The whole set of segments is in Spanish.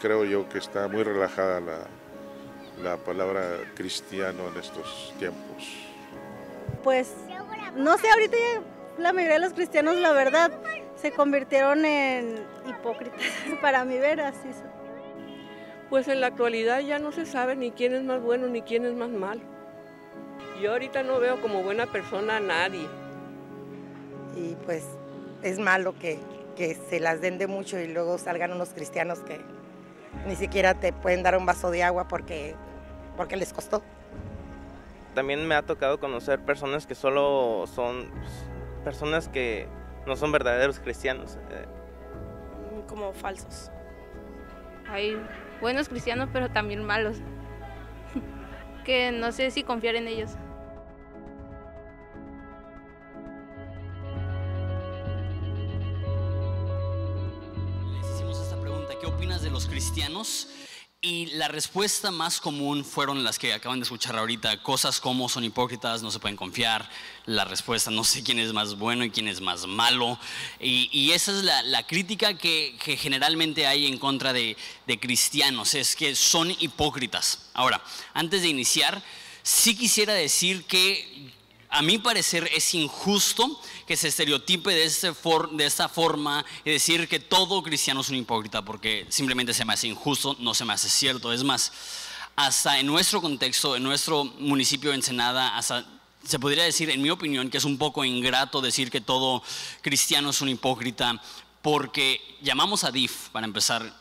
Creo yo que está muy relajada la, la palabra cristiano en estos tiempos. Pues no sé, ahorita la mayoría de los cristianos, la verdad, se convirtieron en hipócritas, para mi ver, así. Pues en la actualidad ya no se sabe ni quién es más bueno ni quién es más malo. Yo ahorita no veo como buena persona a nadie. Y pues es malo que, que se las den de mucho y luego salgan unos cristianos que ni siquiera te pueden dar un vaso de agua porque, porque les costó. También me ha tocado conocer personas que solo son personas que no son verdaderos cristianos. Eh. Como falsos. Hay buenos cristianos, pero también malos. que no sé si confiar en ellos. Los cristianos? Y la respuesta más común fueron las que acaban de escuchar ahorita, cosas como son hipócritas, no se pueden confiar, la respuesta no sé quién es más bueno y quién es más malo. Y, esa es la, crítica que, generalmente hay en contra de, de cristianos, es que son hipócritas. Ahora, antes de iniciar, sí quisiera decir que a mi parecer es injusto que se estereotipe de, este de esta forma y decir que todo cristiano es un hipócrita, porque simplemente se me hace injusto, no se me hace cierto. Es más, hasta en nuestro contexto, en nuestro municipio de Ensenada, se podría decir, en mi opinión, que es un poco ingrato decir que todo cristiano es un hipócrita, porque llamamos a DIF, para empezar,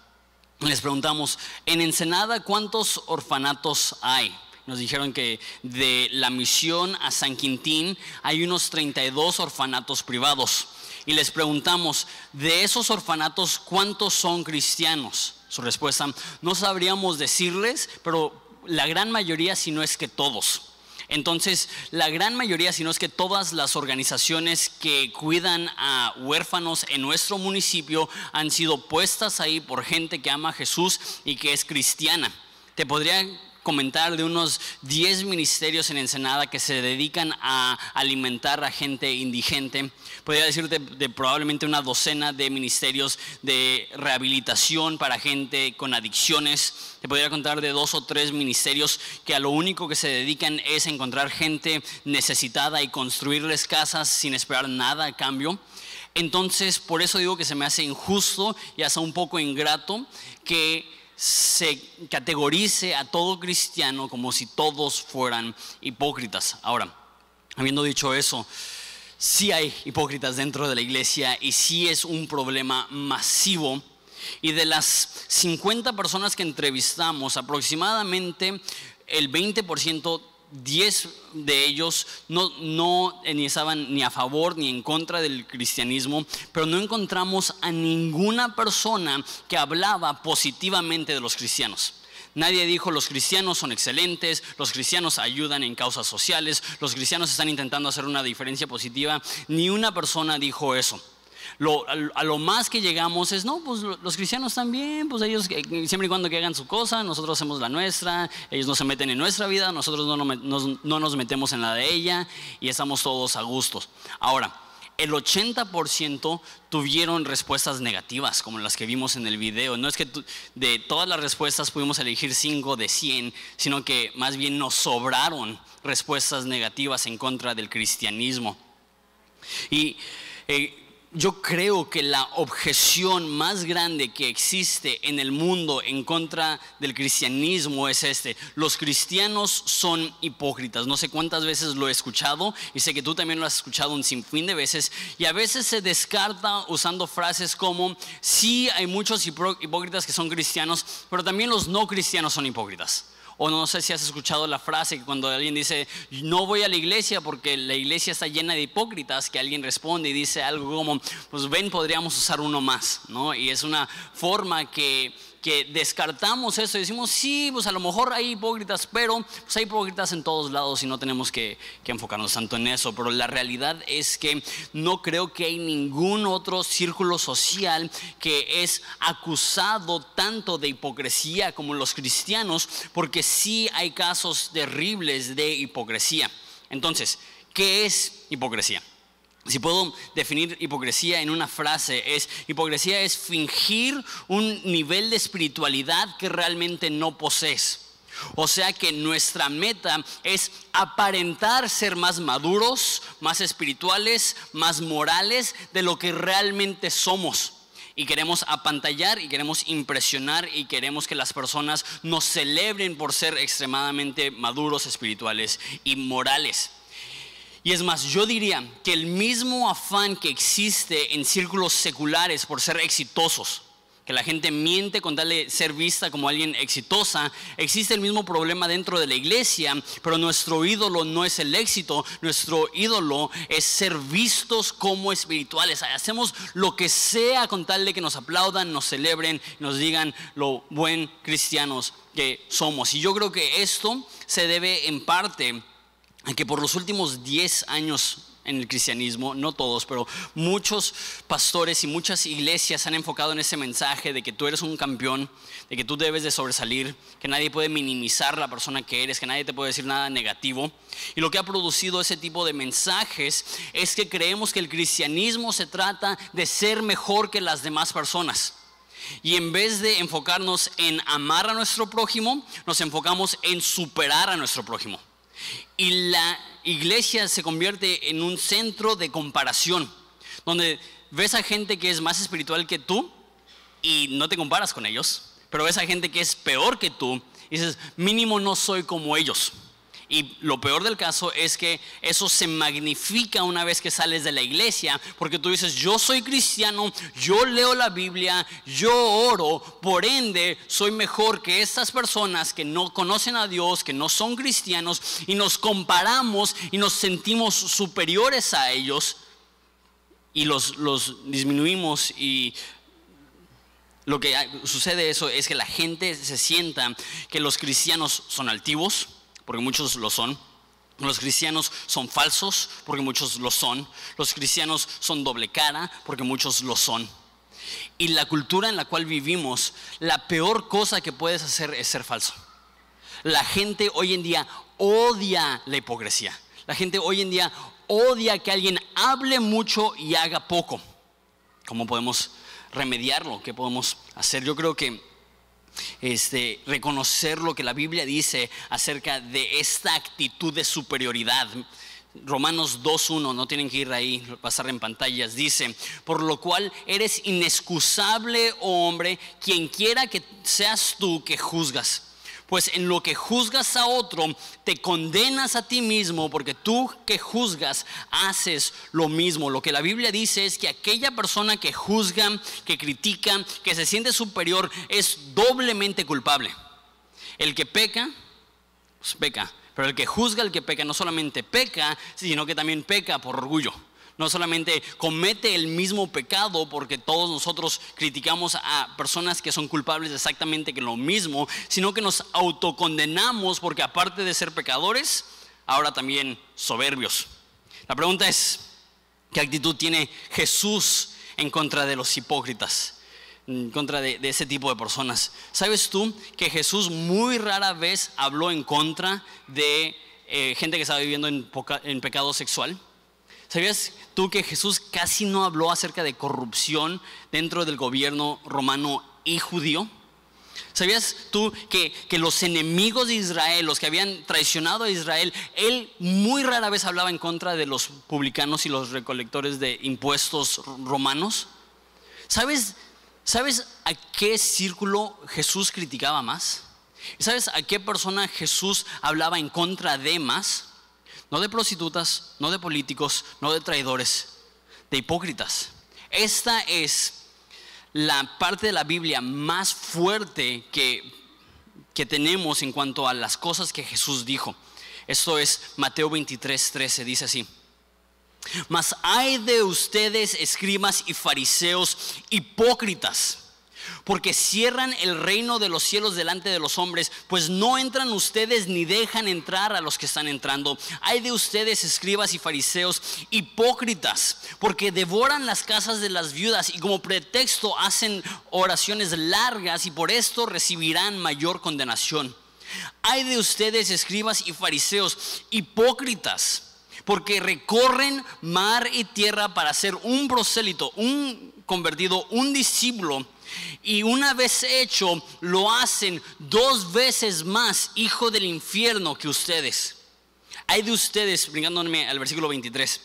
les preguntamos, en Ensenada, ¿cuántos orfanatos hay? Nos dijeron que de la misión a San Quintín hay unos 32 orfanatos privados. Y les preguntamos, de esos orfanatos, ¿cuántos son cristianos? Su respuesta, no sabríamos decirles, pero la gran mayoría, si no es que todos. Entonces, la gran mayoría, si no es que todas las organizaciones que cuidan a huérfanos en nuestro municipio han sido puestas ahí por gente que ama a Jesús y que es cristiana. Te podría comentar de unos 10 ministerios en Ensenada que se dedican a alimentar a gente indigente. Podría decirte de probablemente una docena de ministerios de rehabilitación para gente con adicciones. Te podría contar de dos o tres ministerios que a lo único que se dedican es encontrar gente necesitada y construirles casas sin esperar nada a cambio. Entonces, por eso digo que se me hace injusto y hasta un poco ingrato que se categorice a todo cristiano como si todos fueran hipócritas. Ahora, habiendo dicho eso, sí hay hipócritas dentro de la iglesia y sí es un problema masivo. Y de las 50 personas que entrevistamos, aproximadamente el 20% 10 de ellos no, no ni estaban ni a favor ni en contra del cristianismo, pero no encontramos a ninguna persona que hablaba positivamente de los cristianos. Nadie dijo los cristianos son excelentes, los cristianos ayudan en causas sociales, los cristianos están intentando hacer una diferencia positiva. Ni una persona dijo eso a, lo más que llegamos es, no, pues los cristianos también, pues ellos siempre y cuando que hagan su cosa, nosotros hacemos la nuestra, ellos no se meten en nuestra vida, nosotros no, no nos metemos en la de ella y estamos todos a gustos. Ahora, el 80% tuvieron respuestas negativas, como las que vimos en el video. No es que de todas las respuestas pudimos elegir 5 de 100, sino que más bien nos sobraron respuestas negativas en contra del cristianismo. Y eh, yo creo que la objeción más grande que existe en el mundo en contra del cristianismo es este. Los cristianos son hipócritas. No sé cuántas veces lo he escuchado y sé que tú también lo has escuchado un sinfín de veces. Y a veces se descarta usando frases como, sí hay muchos hipócritas que son cristianos, pero también los no cristianos son hipócritas. O no sé si has escuchado la frase que cuando alguien dice, no voy a la iglesia porque la iglesia está llena de hipócritas, que alguien responde y dice algo como, pues ven, podríamos usar uno más, ¿no? Y es una forma que que descartamos eso y decimos, sí, pues a lo mejor hay hipócritas, pero pues hay hipócritas en todos lados y no tenemos que, que, enfocarnos tanto en eso. Pero la realidad es que no creo que hay ningún otro círculo social que es acusado tanto de hipocresía como los cristianos, porque sí hay casos terribles de hipocresía. Entonces, ¿qué es hipocresía? Si puedo definir hipocresía en una frase, es hipocresía es fingir un nivel de espiritualidad que realmente no posees. O sea que nuestra meta es aparentar ser más maduros, más espirituales, más morales de lo que realmente somos. Y queremos apantallar y queremos impresionar y queremos que las personas nos celebren por ser extremadamente maduros, espirituales y morales. Y es más, yo diría que el mismo afán que existe en círculos seculares por ser exitosos, que la gente miente con tal de ser vista como alguien exitosa, existe el mismo problema dentro de la iglesia, pero nuestro ídolo no es el éxito, nuestro ídolo es ser vistos como espirituales. Hacemos lo que sea con tal de que nos aplaudan, nos celebren, nos digan lo buen cristianos que somos. Y yo creo que esto se debe en parte que por los últimos 10 años en el cristianismo, no todos, pero muchos pastores y muchas iglesias han enfocado en ese mensaje de que tú eres un campeón, de que tú debes de sobresalir, que nadie puede minimizar la persona que eres, que nadie te puede decir nada negativo. Y lo que ha producido ese tipo de mensajes es que creemos que el cristianismo se trata de ser mejor que las demás personas. Y en vez de enfocarnos en amar a nuestro prójimo, nos enfocamos en superar a nuestro prójimo. Y la iglesia se convierte en un centro de comparación, donde ves a gente que es más espiritual que tú y no te comparas con ellos, pero ves a gente que es peor que tú y dices, mínimo no soy como ellos. Y lo peor del caso es que eso se magnifica una vez que sales de la iglesia, porque tú dices, yo soy cristiano, yo leo la Biblia, yo oro, por ende soy mejor que estas personas que no conocen a Dios, que no son cristianos, y nos comparamos y nos sentimos superiores a ellos y los, los disminuimos y lo que sucede eso es que la gente se sienta que los cristianos son altivos, porque muchos lo son. Los cristianos son falsos, porque muchos lo son. Los cristianos son doble cara, porque muchos lo son. Y la cultura en la cual vivimos, la peor cosa que puedes hacer es ser falso. La gente hoy en día odia la hipocresía. La gente hoy en día odia que alguien hable mucho y haga poco. ¿Cómo podemos remediarlo? ¿Qué podemos hacer? Yo creo que este, reconocer lo que la Biblia dice acerca de esta actitud de superioridad. Romanos 2.1, no tienen que ir ahí, pasar en pantallas, dice, por lo cual eres inexcusable, hombre, quien quiera que seas tú que juzgas pues en lo que juzgas a otro, te condenas a ti mismo, porque tú que juzgas haces lo mismo. Lo que la Biblia dice es que aquella persona que juzga, que critica, que se siente superior, es doblemente culpable. El que peca, pues peca. Pero el que juzga, el que peca, no solamente peca, sino que también peca por orgullo no solamente comete el mismo pecado, porque todos nosotros criticamos a personas que son culpables exactamente que lo mismo, sino que nos autocondenamos porque aparte de ser pecadores, ahora también soberbios. La pregunta es, ¿qué actitud tiene Jesús en contra de los hipócritas? en contra de, ese tipo de personas. ¿Sabes tú que Jesús muy rara vez habló en contra de eh, gente que estaba viviendo en pecado sexual? ¿Sabías tú que Jesús casi no habló acerca de corrupción dentro del gobierno romano y judío? ¿Sabías tú que, que, los enemigos de Israel, los que habían traicionado a Israel, él muy rara vez hablaba en contra de los publicanos y los recolectores de impuestos romanos? ¿Sabes, ¿Sabes a qué círculo Jesús criticaba más? ¿Sabes a qué persona Jesús hablaba en contra de más? No de prostitutas, no de políticos, no de traidores, de hipócritas. Esta es la parte de la Biblia más fuerte que, que tenemos en cuanto a las cosas que Jesús dijo. Esto es Mateo 23, 13, dice así. Mas hay de ustedes, escribas y fariseos, hipócritas porque cierran el reino de los cielos delante de los hombres, pues no entran ustedes ni dejan entrar a los que están entrando. Hay de ustedes, escribas y fariseos, hipócritas, porque devoran las casas de las viudas y como pretexto hacen oraciones largas y por esto recibirán mayor condenación. Hay de ustedes, escribas y fariseos, hipócritas porque recorren mar y tierra para ser un prosélito, un convertido, un discípulo. Y una vez hecho, lo hacen dos veces más hijo del infierno que ustedes. Hay de ustedes, brincándome al versículo 23,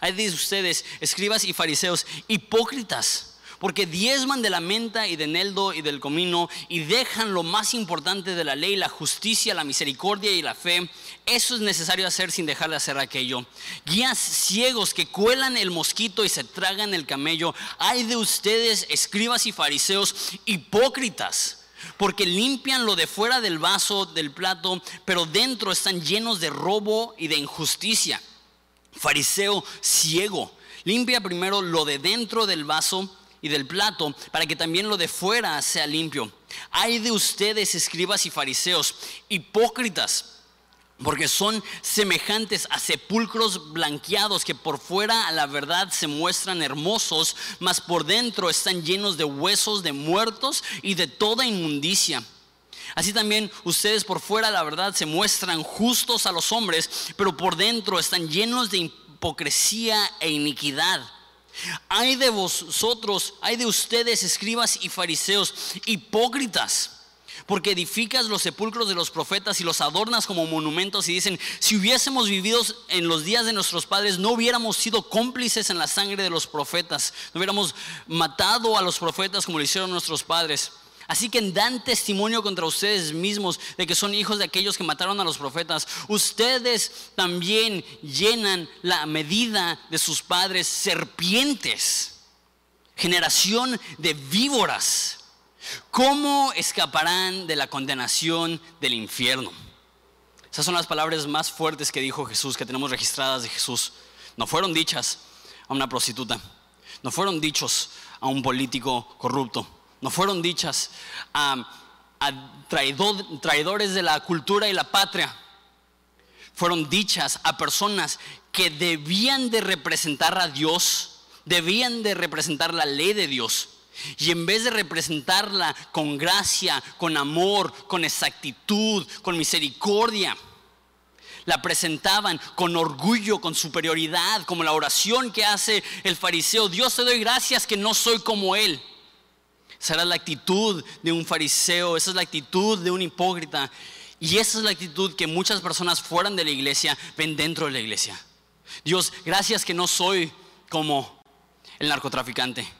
hay de ustedes, escribas y fariseos, hipócritas porque diezman de la menta y de neldo y del comino y dejan lo más importante de la ley, la justicia, la misericordia y la fe. Eso es necesario hacer sin dejar de hacer aquello. Guías ciegos que cuelan el mosquito y se tragan el camello. Hay de ustedes, escribas y fariseos, hipócritas porque limpian lo de fuera del vaso, del plato, pero dentro están llenos de robo y de injusticia. Fariseo ciego, limpia primero lo de dentro del vaso y del plato, para que también lo de fuera sea limpio. Hay de ustedes, escribas y fariseos, hipócritas, porque son semejantes a sepulcros blanqueados que por fuera a la verdad se muestran hermosos, mas por dentro están llenos de huesos de muertos y de toda inmundicia. Así también ustedes por fuera la verdad se muestran justos a los hombres, pero por dentro están llenos de hipocresía e iniquidad. Hay de vosotros, hay de ustedes, escribas y fariseos, hipócritas, porque edificas los sepulcros de los profetas y los adornas como monumentos y dicen, si hubiésemos vivido en los días de nuestros padres, no hubiéramos sido cómplices en la sangre de los profetas, no hubiéramos matado a los profetas como lo hicieron nuestros padres. Así que dan testimonio contra ustedes mismos de que son hijos de aquellos que mataron a los profetas. Ustedes también llenan la medida de sus padres serpientes, generación de víboras. ¿Cómo escaparán de la condenación del infierno? Esas son las palabras más fuertes que dijo Jesús, que tenemos registradas de Jesús. No fueron dichas a una prostituta, no fueron dichos a un político corrupto no fueron dichas a, traidores de la cultura y la patria. Fueron dichas a personas que debían de representar a Dios, debían de representar la ley de Dios. Y en vez de representarla con gracia, con amor, con exactitud, con misericordia, la presentaban con orgullo, con superioridad, como la oración que hace el fariseo. Dios te doy gracias que no soy como Él. Esa era la actitud de un fariseo, esa es la actitud de un hipócrita. Y esa es la actitud que muchas personas fuera de la iglesia ven dentro de la iglesia. Dios, gracias que no soy como el narcotraficante.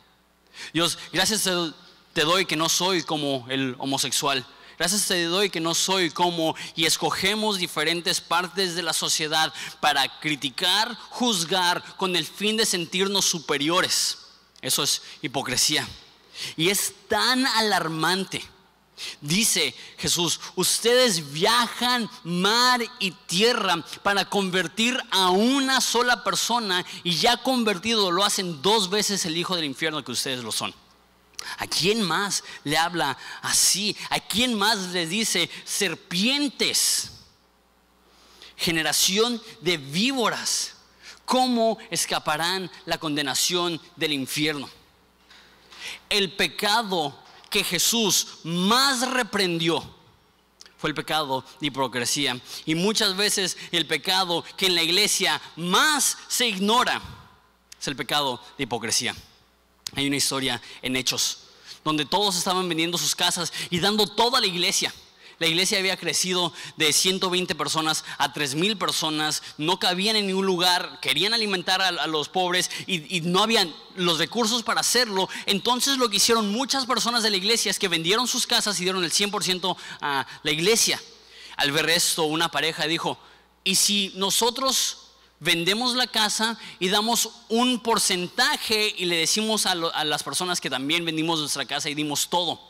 Dios, gracias te doy que no soy como el homosexual. Gracias te doy que no soy como y escogemos diferentes partes de la sociedad para criticar, juzgar con el fin de sentirnos superiores. Eso es hipocresía. Y es tan alarmante. Dice Jesús, ustedes viajan mar y tierra para convertir a una sola persona y ya convertido lo hacen dos veces el hijo del infierno que ustedes lo son. ¿A quién más le habla así? ¿A quién más les dice serpientes? Generación de víboras. ¿Cómo escaparán la condenación del infierno? El pecado que Jesús más reprendió fue el pecado de hipocresía. Y muchas veces el pecado que en la iglesia más se ignora es el pecado de hipocresía. Hay una historia en Hechos donde todos estaban vendiendo sus casas y dando toda la iglesia. La iglesia había crecido de 120 personas a 3.000 personas, no cabían en ningún lugar, querían alimentar a, los pobres y, no habían los recursos para hacerlo. Entonces lo que hicieron muchas personas de la iglesia es que vendieron sus casas y dieron el 100% a la iglesia. Al ver esto, una pareja dijo, ¿y si nosotros vendemos la casa y damos un porcentaje y le decimos a las personas que también vendimos nuestra casa y dimos todo?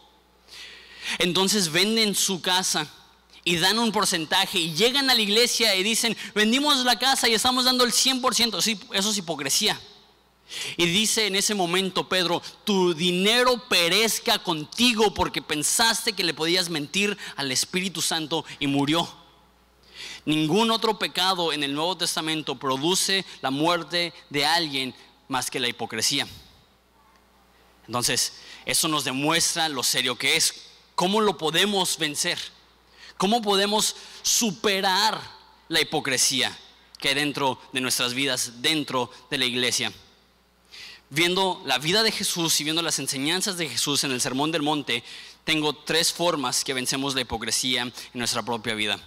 Entonces venden su casa y dan un porcentaje y llegan a la iglesia y dicen, vendimos la casa y estamos dando el 100%. Sí, eso es hipocresía. Y dice en ese momento Pedro, tu dinero perezca contigo porque pensaste que le podías mentir al Espíritu Santo y murió. Ningún otro pecado en el Nuevo Testamento produce la muerte de alguien más que la hipocresía. Entonces, eso nos demuestra lo serio que es ¿Cómo lo podemos vencer? ¿Cómo podemos superar la hipocresía? que hay dentro de nuestras vidas, dentro de la iglesia. Viendo la vida de Jesús y viendo las enseñanzas de Jesús en el Sermón del Monte, tengo tres formas que vencemos la hipocresía en nuestra propia vida.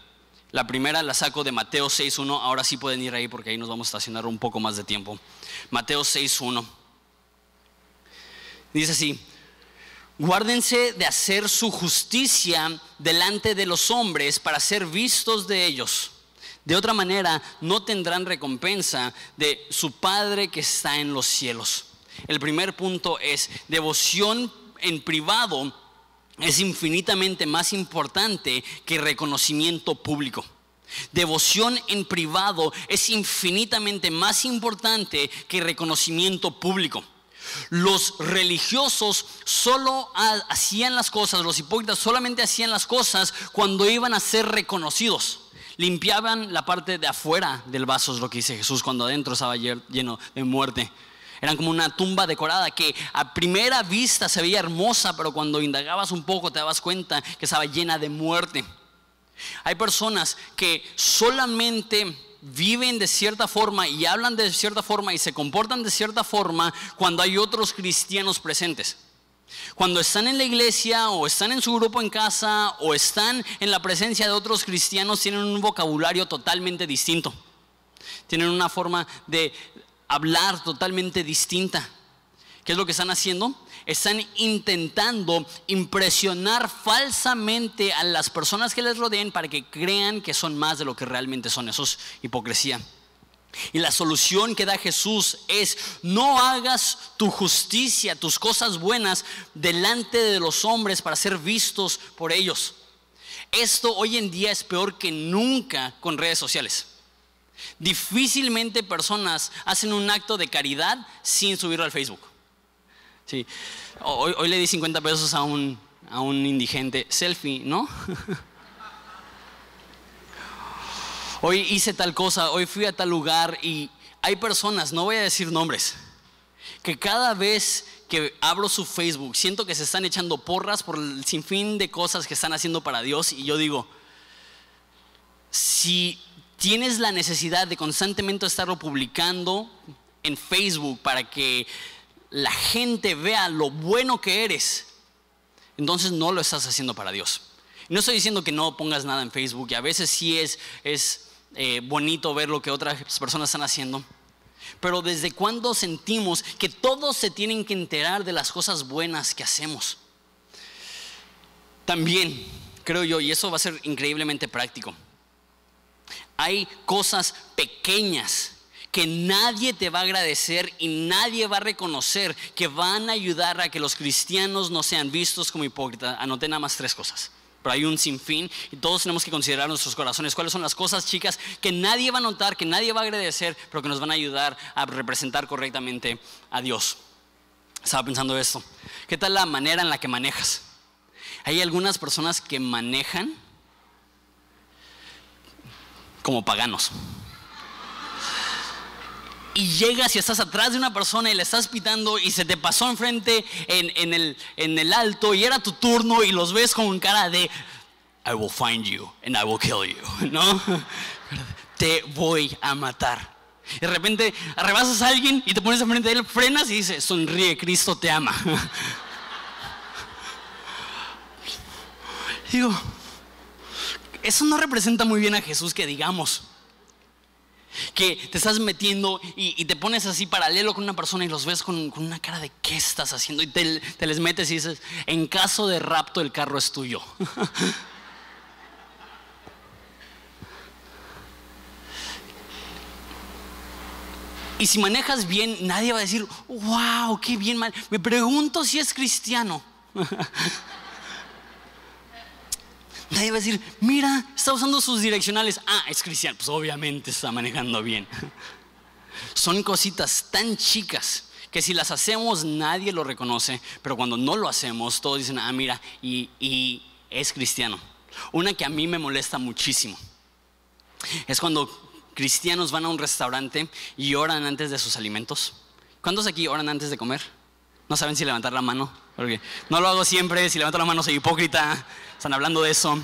La primera la saco de Mateo 6.1, ahora sí pueden ir ahí porque ahí nos vamos a estacionar un poco más de tiempo. Mateo 6.1. Dice así, guárdense de hacer su justicia delante de los hombres para ser vistos de ellos. De otra manera, no tendrán recompensa de su Padre que está en los cielos. El primer punto es devoción en privado es infinitamente más importante que reconocimiento público. Devoción en privado es infinitamente más importante que reconocimiento público. Los religiosos solo hacían las cosas, los hipócritas solamente hacían las cosas cuando iban a ser reconocidos. Limpiaban la parte de afuera del vaso, es lo que dice Jesús, cuando adentro estaba lleno de muerte. Eran como una tumba decorada que a primera vista se veía hermosa, pero cuando indagabas un poco te dabas cuenta que estaba llena de muerte. Hay personas que solamente viven de cierta forma y hablan de cierta forma y se comportan de cierta forma cuando hay otros cristianos presentes. Cuando están en la iglesia o están en su grupo en casa o están en la presencia de otros cristianos, tienen un vocabulario totalmente distinto. Tienen una forma de hablar totalmente distinta. ¿Qué es lo que están haciendo? Están intentando impresionar falsamente a las personas que les rodeen para que crean que son más de lo que realmente son. Eso es hipocresía. Y la solución que da Jesús es, no hagas tu justicia, tus cosas buenas delante de los hombres para ser vistos por ellos. Esto hoy en día es peor que nunca con redes sociales. Difícilmente personas hacen un acto de caridad sin subirlo al Facebook. Sí. Hoy, hoy le di 50 pesos a un, a un indigente. Selfie, ¿no? hoy hice tal cosa, hoy fui a tal lugar y hay personas, no voy a decir nombres, que cada vez que abro su Facebook siento que se están echando porras por el sinfín de cosas que están haciendo para Dios y yo digo, si tienes la necesidad de constantemente estarlo publicando en Facebook para que la gente vea lo bueno que eres, entonces no lo estás haciendo para Dios. No estoy diciendo que no pongas nada en Facebook, y a veces sí es, es eh, bonito ver lo que otras personas están haciendo. Pero desde cuándo sentimos que todos se tienen que enterar de las cosas buenas que hacemos. También, creo yo, y eso va a ser increíblemente práctico, hay cosas pequeñas que nadie te va a agradecer y nadie va a reconocer que van a ayudar a que los cristianos no sean vistos como hipócritas. Anoté nada más tres cosas. Pero hay un sinfín y todos tenemos que considerar nuestros corazones cuáles son las cosas chicas que nadie va a notar, que nadie va a agradecer, pero que nos van a ayudar a representar correctamente a Dios. Estaba pensando esto. ¿Qué tal la manera en la que manejas? Hay algunas personas que manejan como paganos y llegas y estás atrás de una persona y le estás pitando y se te pasó enfrente en, el, en el alto y era tu turno y los ves con cara de I will find you and I will kill you, ¿no? Te voy a matar. de repente arrebasas a alguien y te pones enfrente de él, frenas y dices, sonríe, Cristo te ama. Digo, eso no representa muy bien a Jesús que digamos que te estás metiendo y, te pones así paralelo con una persona y los ves con, una cara de qué estás haciendo y te, les metes y dices, en caso de rapto el carro es tuyo. y si manejas bien, nadie va a decir, wow, qué bien. Me pregunto si es cristiano. Nadie va a decir, mira, está usando sus direccionales. Ah, es cristiano. Pues obviamente está manejando bien. Son cositas tan chicas que si las hacemos nadie lo reconoce, pero cuando no lo hacemos todos dicen, ah, mira, y, y es cristiano. Una que a mí me molesta muchísimo es cuando cristianos van a un restaurante y oran antes de sus alimentos. ¿Cuántos aquí oran antes de comer? No saben si levantar la mano. Porque no lo hago siempre, si levanto la mano soy hipócrita. Están hablando de eso.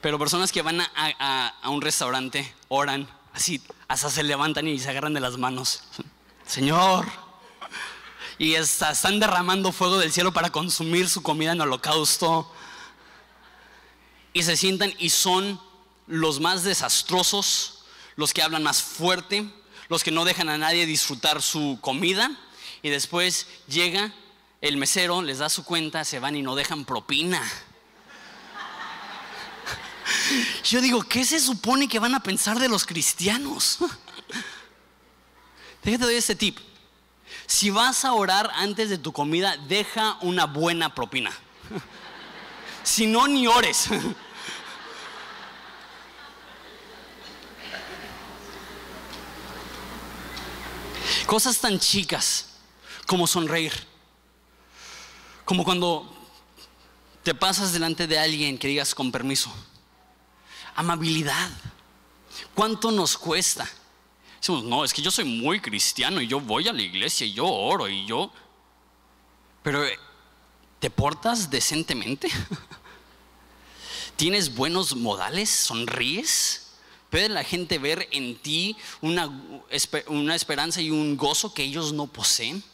Pero personas que van a, un restaurante, oran, así, hasta se levantan y se agarran de las manos. Señor. Y hasta están derramando fuego del cielo para consumir su comida en holocausto. Y se sientan y son los más desastrosos, los que hablan más fuerte, los que no dejan a nadie disfrutar su comida. Y después llega el mesero, les da su cuenta, se van y no dejan propina. Yo digo, ¿qué se supone que van a pensar de los cristianos? Déjate doy este tip. Si vas a orar antes de tu comida, deja una buena propina. Si no, ni ores. Cosas tan chicas como sonreír. Como cuando te pasas delante de alguien que digas con permiso. Amabilidad. ¿Cuánto nos cuesta? Decimos, no, es que yo soy muy cristiano y yo voy a la iglesia y yo oro y yo... Pero, ¿te portas decentemente? ¿Tienes buenos modales? ¿Sonríes? ¿Puede la gente ver en ti una, una esperanza y un gozo que ellos no poseen?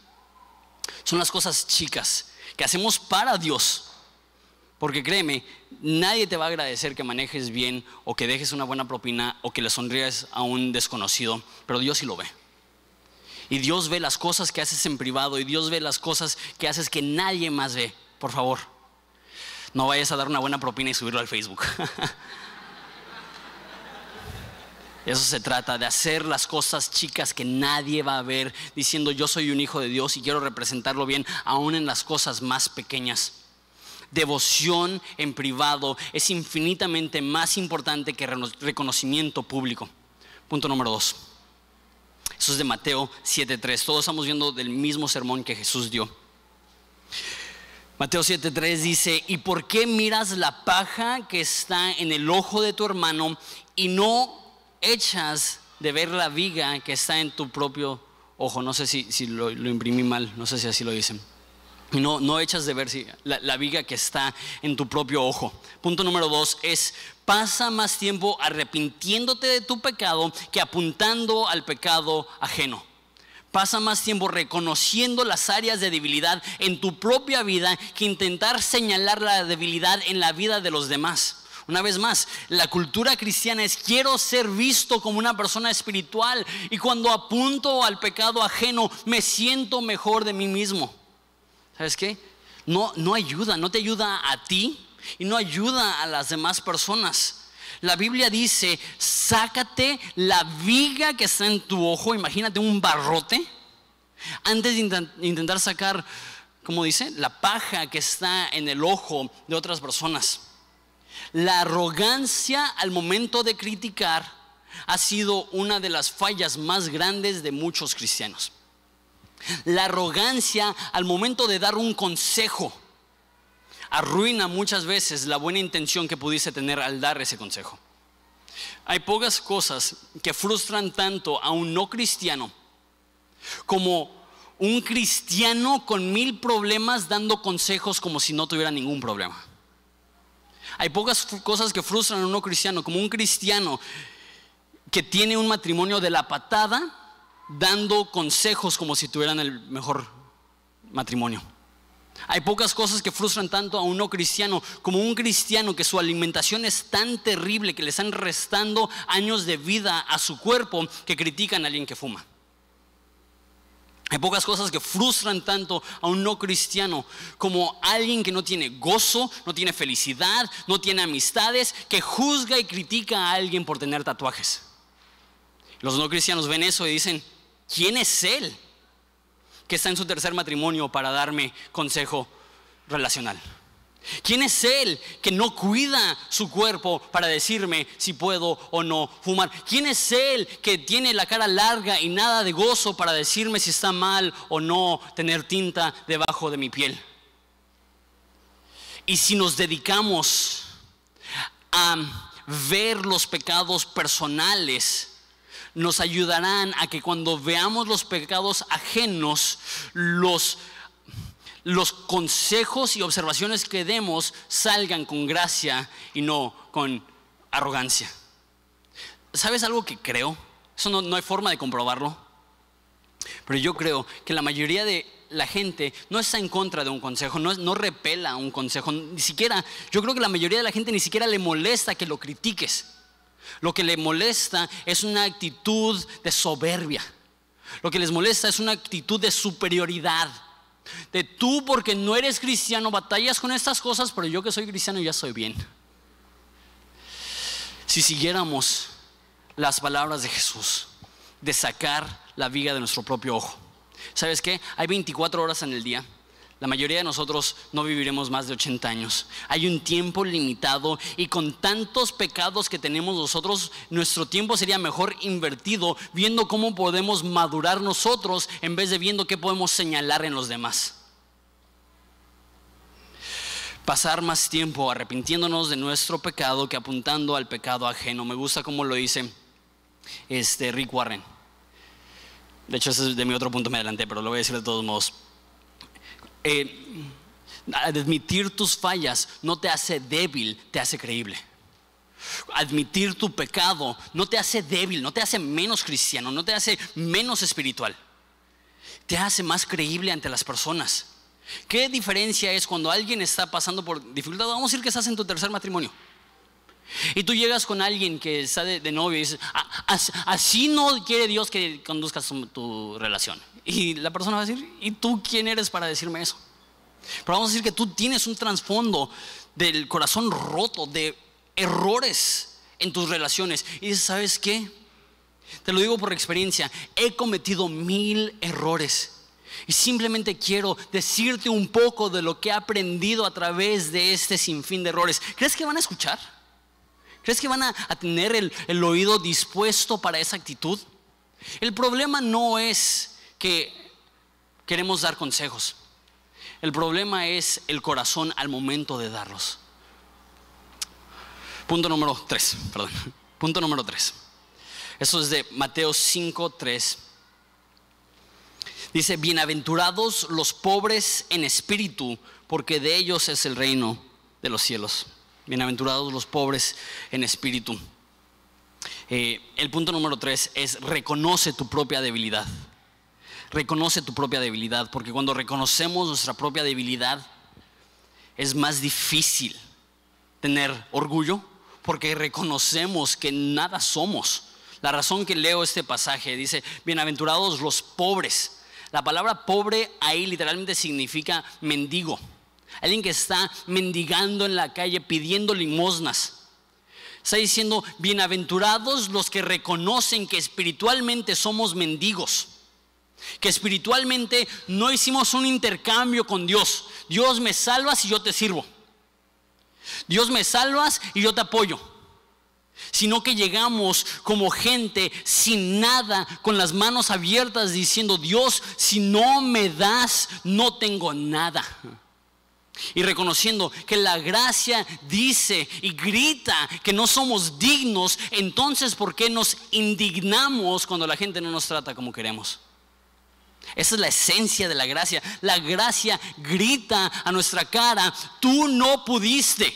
Son las cosas chicas que hacemos para Dios. Porque créeme, nadie te va a agradecer que manejes bien o que dejes una buena propina o que le sonríes a un desconocido, pero Dios sí lo ve. Y Dios ve las cosas que haces en privado y Dios ve las cosas que haces que nadie más ve. Por favor, no vayas a dar una buena propina y subirlo al Facebook. Eso se trata de hacer las cosas chicas que nadie va a ver, diciendo yo soy un hijo de Dios y quiero representarlo bien, aún en las cosas más pequeñas. Devoción en privado es infinitamente más importante que reconocimiento público. Punto número dos. Eso es de Mateo 7.3. Todos estamos viendo del mismo sermón que Jesús dio. Mateo 7:3 dice, ¿y por qué miras la paja que está en el ojo de tu hermano y no echas de ver la viga que está en tu propio ojo? No sé si, si lo, lo imprimí mal, no sé si así lo dicen. No, no echas de ver si, la, la viga que está en tu propio ojo. Punto número dos es, pasa más tiempo arrepintiéndote de tu pecado que apuntando al pecado ajeno. Pasa más tiempo reconociendo las áreas de debilidad en tu propia vida que intentar señalar la debilidad en la vida de los demás. Una vez más, la cultura cristiana es quiero ser visto como una persona espiritual y cuando apunto al pecado ajeno me siento mejor de mí mismo. ¿Sabes qué? No, no ayuda, no te ayuda a ti y no ayuda a las demás personas. La Biblia dice, sácate la viga que está en tu ojo, imagínate un barrote, antes de intent- intentar sacar, como dice, la paja que está en el ojo de otras personas. La arrogancia al momento de criticar ha sido una de las fallas más grandes de muchos cristianos. La arrogancia al momento de dar un consejo arruina muchas veces la buena intención que pudiste tener al dar ese consejo. Hay pocas cosas que frustran tanto a un no cristiano como un cristiano con mil problemas dando consejos como si no tuviera ningún problema. Hay pocas cosas que frustran a un no cristiano como un cristiano que tiene un matrimonio de la patada dando consejos como si tuvieran el mejor matrimonio. Hay pocas cosas que frustran tanto a un no cristiano como un cristiano que su alimentación es tan terrible que le están restando años de vida a su cuerpo que critican a alguien que fuma. Hay pocas cosas que frustran tanto a un no cristiano como alguien que no tiene gozo, no tiene felicidad, no tiene amistades, que juzga y critica a alguien por tener tatuajes. Los no cristianos ven eso y dicen, ¿quién es él que está en su tercer matrimonio para darme consejo relacional? ¿Quién es él que no cuida su cuerpo para decirme si puedo o no fumar? ¿Quién es él que tiene la cara larga y nada de gozo para decirme si está mal o no tener tinta debajo de mi piel? Y si nos dedicamos a ver los pecados personales, nos ayudarán a que cuando veamos los pecados ajenos, los, los consejos y observaciones que demos salgan con gracia y no con arrogancia. ¿Sabes algo que creo? Eso no, no hay forma de comprobarlo. Pero yo creo que la mayoría de la gente no está en contra de un consejo, no, no repela un consejo, ni siquiera, yo creo que la mayoría de la gente ni siquiera le molesta que lo critiques. Lo que le molesta es una actitud de soberbia. Lo que les molesta es una actitud de superioridad. De tú porque no eres cristiano batallas con estas cosas, pero yo que soy cristiano ya soy bien. Si siguiéramos las palabras de Jesús, de sacar la viga de nuestro propio ojo. ¿Sabes qué? Hay 24 horas en el día. La mayoría de nosotros no viviremos más de 80 años. Hay un tiempo limitado y con tantos pecados que tenemos nosotros, nuestro tiempo sería mejor invertido viendo cómo podemos madurar nosotros en vez de viendo qué podemos señalar en los demás. Pasar más tiempo arrepintiéndonos de nuestro pecado que apuntando al pecado ajeno. Me gusta cómo lo dice este Rick Warren. De hecho, ese es de mi otro punto me adelanté, pero lo voy a decir de todos modos. Admitir tus fallas no te hace débil, te hace creíble. Admitir tu pecado no te hace débil, no te hace menos cristiano, no te hace menos espiritual. Te hace más creíble ante las personas. ¿Qué diferencia es cuando alguien está pasando por dificultad? Vamos a decir que estás en tu tercer matrimonio. Y tú llegas con alguien que está de, novio y dices, así no quiere Dios que conduzcas tu, relación. Y la persona va a decir, ¿y tú quién eres para decirme eso? Pero vamos a decir que tú tienes un trasfondo del corazón roto, de errores en tus relaciones. Y dices, ¿sabes qué? Te lo digo por experiencia, he cometido mil errores. Y simplemente quiero decirte un poco de lo que he aprendido a través de este sinfín de errores. ¿Crees que van a escuchar? ¿Crees que van a, tener el, oído dispuesto para esa actitud? El problema no es que queremos dar consejos. El problema es el corazón al momento de darlos. Punto número 3, perdón. Punto número 3. Eso es de Mateo 5, 3. Dice, bienaventurados los pobres en espíritu, porque de ellos es el reino de los cielos. Bienaventurados los pobres en espíritu. Eh, el punto número tres es reconoce tu propia debilidad. Reconoce tu propia debilidad, porque cuando reconocemos nuestra propia debilidad es más difícil tener orgullo, porque reconocemos que nada somos. La razón que leo este pasaje dice, bienaventurados los pobres. La palabra pobre ahí literalmente significa mendigo alguien que está mendigando en la calle pidiendo limosnas. Está diciendo, bienaventurados los que reconocen que espiritualmente somos mendigos, que espiritualmente no hicimos un intercambio con Dios. Dios me salvas y yo te sirvo. Dios me salvas y yo te apoyo. Sino que llegamos como gente sin nada, con las manos abiertas, diciendo, Dios, si no me das, no tengo nada. Y reconociendo que la gracia dice y grita que no somos dignos, entonces ¿por qué nos indignamos cuando la gente no nos trata como queremos? Esa es la esencia de la gracia. La gracia grita a nuestra cara, tú no pudiste,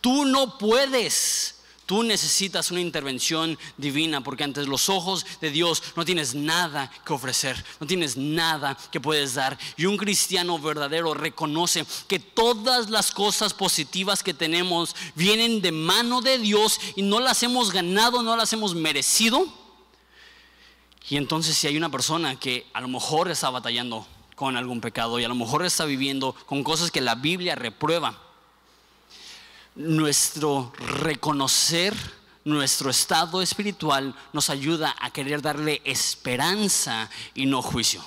tú no puedes. Tú necesitas una intervención divina porque ante los ojos de Dios no tienes nada que ofrecer, no tienes nada que puedes dar. Y un cristiano verdadero reconoce que todas las cosas positivas que tenemos vienen de mano de Dios y no las hemos ganado, no las hemos merecido. Y entonces si hay una persona que a lo mejor está batallando con algún pecado y a lo mejor está viviendo con cosas que la Biblia reprueba, nuestro reconocer nuestro estado espiritual nos ayuda a querer darle esperanza y no juicio.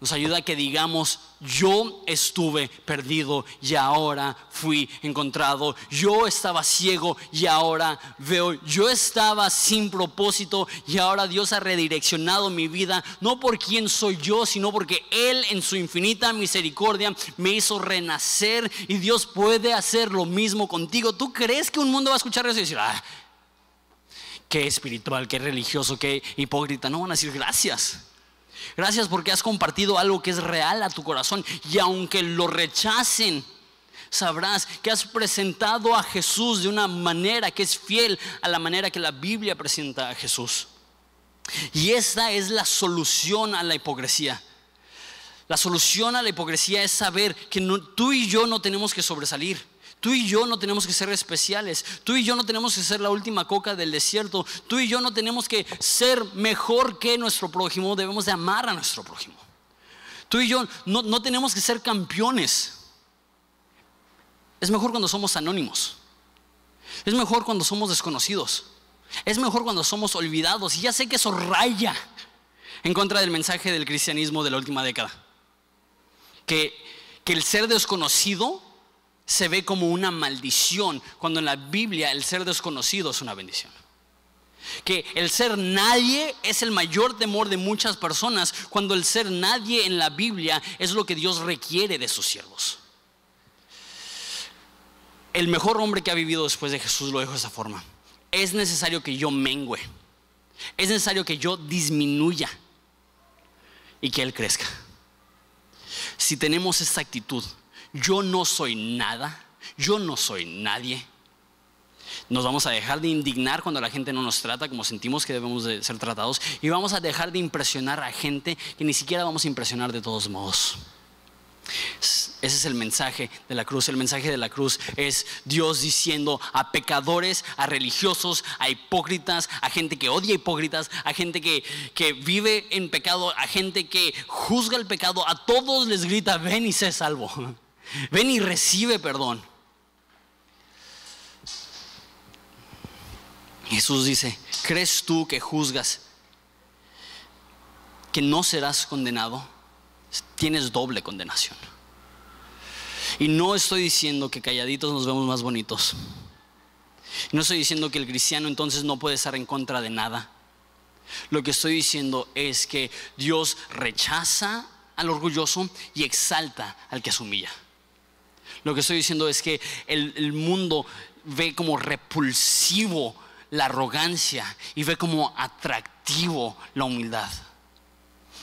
Nos ayuda a que digamos, yo estuve perdido y ahora fui encontrado. Yo estaba ciego y ahora veo. Yo estaba sin propósito y ahora Dios ha redireccionado mi vida, no por quién soy yo, sino porque Él en su infinita misericordia me hizo renacer y Dios puede hacer lo mismo contigo. ¿Tú crees que un mundo va a escuchar eso y decir, ah, qué espiritual, qué religioso, qué hipócrita? No van a decir gracias. Gracias porque has compartido algo que es real a tu corazón. Y aunque lo rechacen, sabrás que has presentado a Jesús de una manera que es fiel a la manera que la Biblia presenta a Jesús. Y esta es la solución a la hipocresía. La solución a la hipocresía es saber que tú y yo no tenemos que sobresalir. Tú y yo no tenemos que ser especiales. Tú y yo no tenemos que ser la última coca del desierto. Tú y yo no tenemos que ser mejor que nuestro prójimo. Debemos de amar a nuestro prójimo. Tú y yo no, no tenemos que ser campeones. Es mejor cuando somos anónimos. Es mejor cuando somos desconocidos. Es mejor cuando somos olvidados. Y ya sé que eso raya en contra del mensaje del cristianismo de la última década. Que, que el ser desconocido se ve como una maldición, cuando en la Biblia el ser desconocido es una bendición. Que el ser nadie es el mayor temor de muchas personas, cuando el ser nadie en la Biblia es lo que Dios requiere de sus siervos. El mejor hombre que ha vivido después de Jesús lo dijo de esa forma. Es necesario que yo mengüe. Es necesario que yo disminuya y que Él crezca. Si tenemos esta actitud, yo no soy nada, yo no soy nadie. Nos vamos a dejar de indignar cuando la gente no nos trata como sentimos que debemos de ser tratados y vamos a dejar de impresionar a gente que ni siquiera vamos a impresionar de todos modos. Ese es el mensaje de la cruz. El mensaje de la cruz es Dios diciendo a pecadores, a religiosos, a hipócritas, a gente que odia hipócritas, a gente que, que vive en pecado, a gente que juzga el pecado, a todos les grita, ven y sé salvo. Ven y recibe perdón. Jesús dice, ¿crees tú que juzgas que no serás condenado? Tienes doble condenación. Y no estoy diciendo que calladitos nos vemos más bonitos. No estoy diciendo que el cristiano entonces no puede estar en contra de nada. Lo que estoy diciendo es que Dios rechaza al orgulloso y exalta al que se humilla. Lo que estoy diciendo es que el, mundo ve como repulsivo la arrogancia y ve como atractivo la humildad.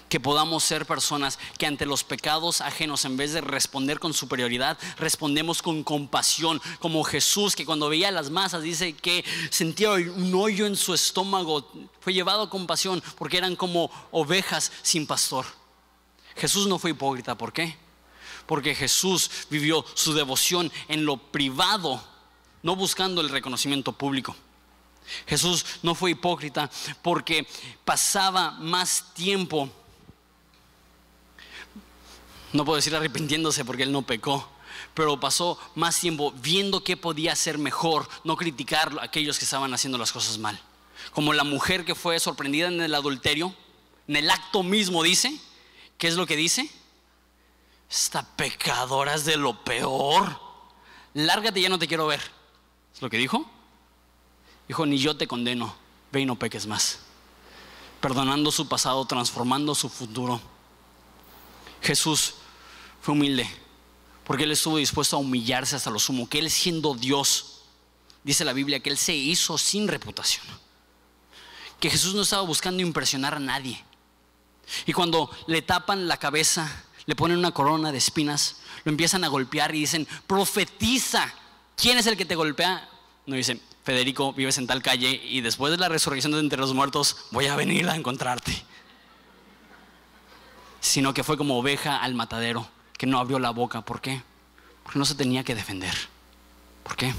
Que podamos ser personas que ante los pecados ajenos, en vez de responder con superioridad, respondemos con compasión, como Jesús, que cuando veía las masas dice que sentía un hoyo en su estómago, fue llevado a compasión porque eran como ovejas sin pastor. Jesús no fue hipócrita, ¿por qué? Porque Jesús vivió su devoción en lo privado, no buscando el reconocimiento público. Jesús no fue hipócrita porque pasaba más tiempo, no puedo decir arrepintiéndose porque él no pecó, pero pasó más tiempo viendo qué podía hacer mejor, no criticar a aquellos que estaban haciendo las cosas mal. Como la mujer que fue sorprendida en el adulterio, en el acto mismo dice, ¿qué es lo que dice? Esta pecadora es de lo peor. Lárgate, ya no te quiero ver. ¿Es lo que dijo? Dijo, ni yo te condeno, ve y no peques más. Perdonando su pasado, transformando su futuro. Jesús fue humilde, porque Él estuvo dispuesto a humillarse hasta lo sumo, que Él siendo Dios, dice la Biblia, que Él se hizo sin reputación. Que Jesús no estaba buscando impresionar a nadie. Y cuando le tapan la cabeza, le ponen una corona de espinas, lo empiezan a golpear y dicen, profetiza, ¿quién es el que te golpea? No dicen, Federico, vives en tal calle y después de la resurrección de entre los muertos voy a venir a encontrarte. Sino que fue como oveja al matadero, que no abrió la boca. ¿Por qué? Porque no se tenía que defender. ¿Por qué?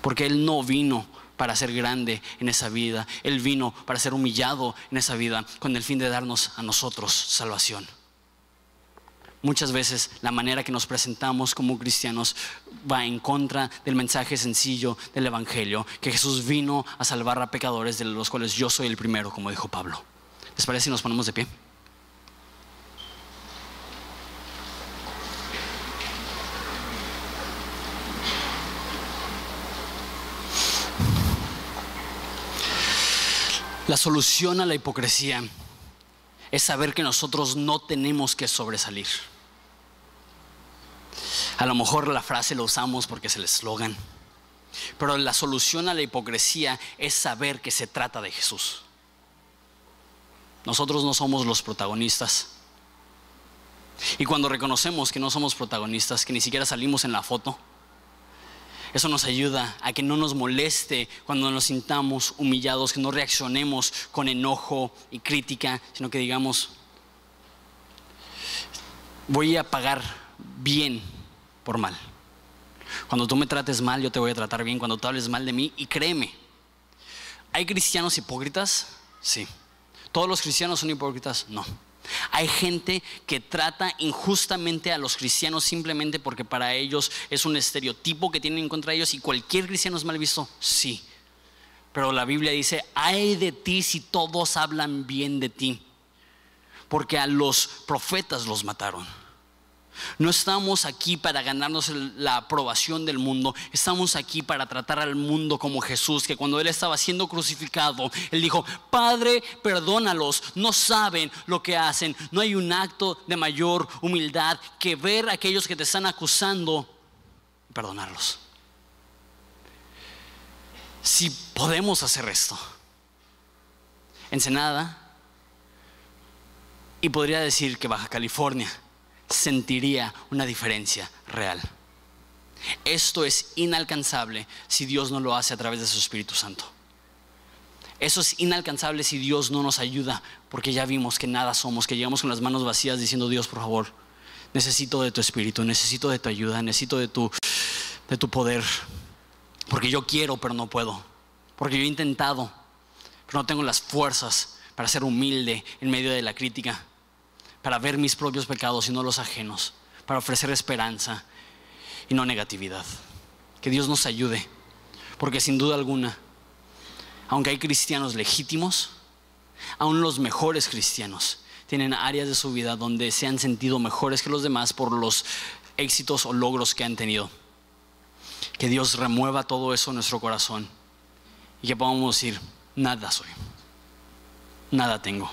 Porque Él no vino para ser grande en esa vida. Él vino para ser humillado en esa vida con el fin de darnos a nosotros salvación muchas veces la manera que nos presentamos como cristianos va en contra del mensaje sencillo del Evangelio, que Jesús vino a salvar a pecadores, de los cuales yo soy el primero, como dijo Pablo. ¿Les parece si nos ponemos de pie? La solución a la hipocresía es saber que nosotros no tenemos que sobresalir. A lo mejor la frase la usamos porque es el eslogan. Pero la solución a la hipocresía es saber que se trata de Jesús. Nosotros no somos los protagonistas. Y cuando reconocemos que no somos protagonistas, que ni siquiera salimos en la foto, eso nos ayuda a que no nos moleste cuando nos sintamos humillados, que no reaccionemos con enojo y crítica, sino que digamos, voy a pagar bien por mal. Cuando tú me trates mal, yo te voy a tratar bien. Cuando tú hables mal de mí, y créeme, ¿hay cristianos hipócritas? Sí. ¿Todos los cristianos son hipócritas? No. Hay gente que trata injustamente a los cristianos simplemente porque para ellos es un estereotipo que tienen en contra de ellos y cualquier cristiano es mal visto. Sí. Pero la Biblia dice, ay de ti si todos hablan bien de ti. Porque a los profetas los mataron. No estamos aquí para ganarnos la aprobación del mundo, estamos aquí para tratar al mundo como Jesús, que cuando Él estaba siendo crucificado, Él dijo, Padre, perdónalos, no saben lo que hacen. No hay un acto de mayor humildad que ver a aquellos que te están acusando y perdonarlos. Si podemos hacer esto, Ensenada, y podría decir que Baja California, sentiría una diferencia real. Esto es inalcanzable si Dios no lo hace a través de su Espíritu Santo. Eso es inalcanzable si Dios no nos ayuda, porque ya vimos que nada somos, que llegamos con las manos vacías diciendo, Dios, por favor, necesito de tu Espíritu, necesito de tu ayuda, necesito de tu, de tu poder, porque yo quiero, pero no puedo, porque yo he intentado, pero no tengo las fuerzas para ser humilde en medio de la crítica para ver mis propios pecados y no los ajenos, para ofrecer esperanza y no negatividad. Que Dios nos ayude, porque sin duda alguna, aunque hay cristianos legítimos, aún los mejores cristianos tienen áreas de su vida donde se han sentido mejores que los demás por los éxitos o logros que han tenido. Que Dios remueva todo eso en nuestro corazón y que podamos decir, nada soy, nada tengo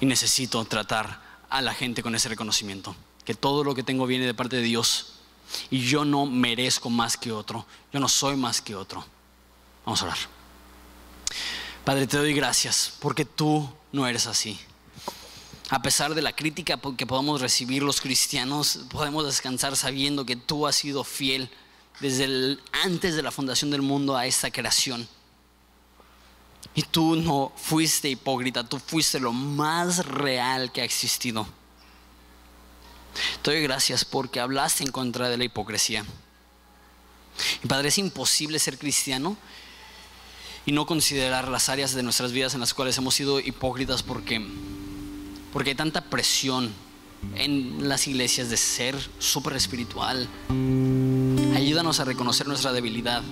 y necesito tratar a la gente con ese reconocimiento, que todo lo que tengo viene de parte de Dios y yo no merezco más que otro, yo no soy más que otro. Vamos a orar. Padre, te doy gracias porque tú no eres así. A pesar de la crítica que podamos recibir los cristianos, podemos descansar sabiendo que tú has sido fiel desde antes de la fundación del mundo a esta creación. Y tú no fuiste hipócrita, tú fuiste lo más real que ha existido. Te doy gracias porque hablaste en contra de la hipocresía. Y Padre, es imposible ser cristiano y no considerar las áreas de nuestras vidas en las cuales hemos sido hipócritas porque, porque hay tanta presión en las iglesias de ser súper espiritual. Ayúdanos a reconocer nuestra debilidad,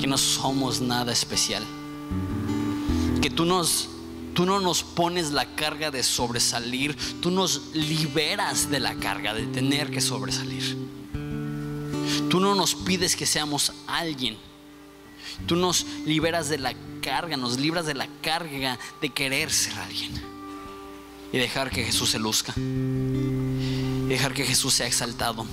que no somos nada especial que tú nos Tú no nos pones la carga de sobresalir, tú nos liberas de la carga de tener que sobresalir. Tú no nos pides que seamos alguien. Tú nos liberas de la carga, nos libras de la carga de querer ser alguien. Y dejar que Jesús se luzca. Y dejar que Jesús sea exaltado.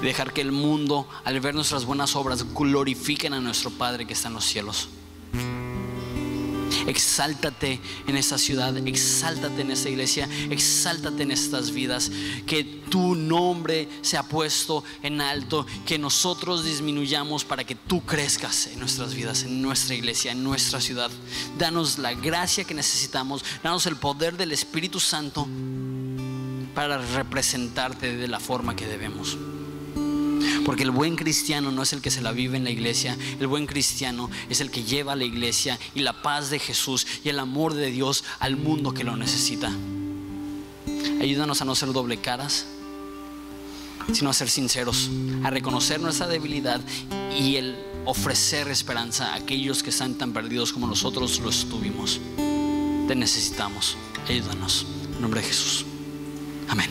Y dejar que el mundo, al ver nuestras buenas obras, glorifiquen a nuestro Padre que está en los cielos. Exáltate en esta ciudad, exáltate en esta iglesia, exáltate en estas vidas. Que tu nombre sea puesto en alto, que nosotros disminuyamos para que tú crezcas en nuestras vidas, en nuestra iglesia, en nuestra ciudad. Danos la gracia que necesitamos, danos el poder del Espíritu Santo para representarte de la forma que debemos. Porque el buen cristiano no es el que se la vive en la iglesia, el buen cristiano es el que lleva la iglesia y la paz de Jesús y el amor de Dios al mundo que lo necesita. Ayúdanos a no ser doble caras, sino a ser sinceros, a reconocer nuestra debilidad y el ofrecer esperanza a aquellos que están tan perdidos como nosotros lo estuvimos. Te necesitamos. Ayúdanos. En nombre de Jesús. Amén.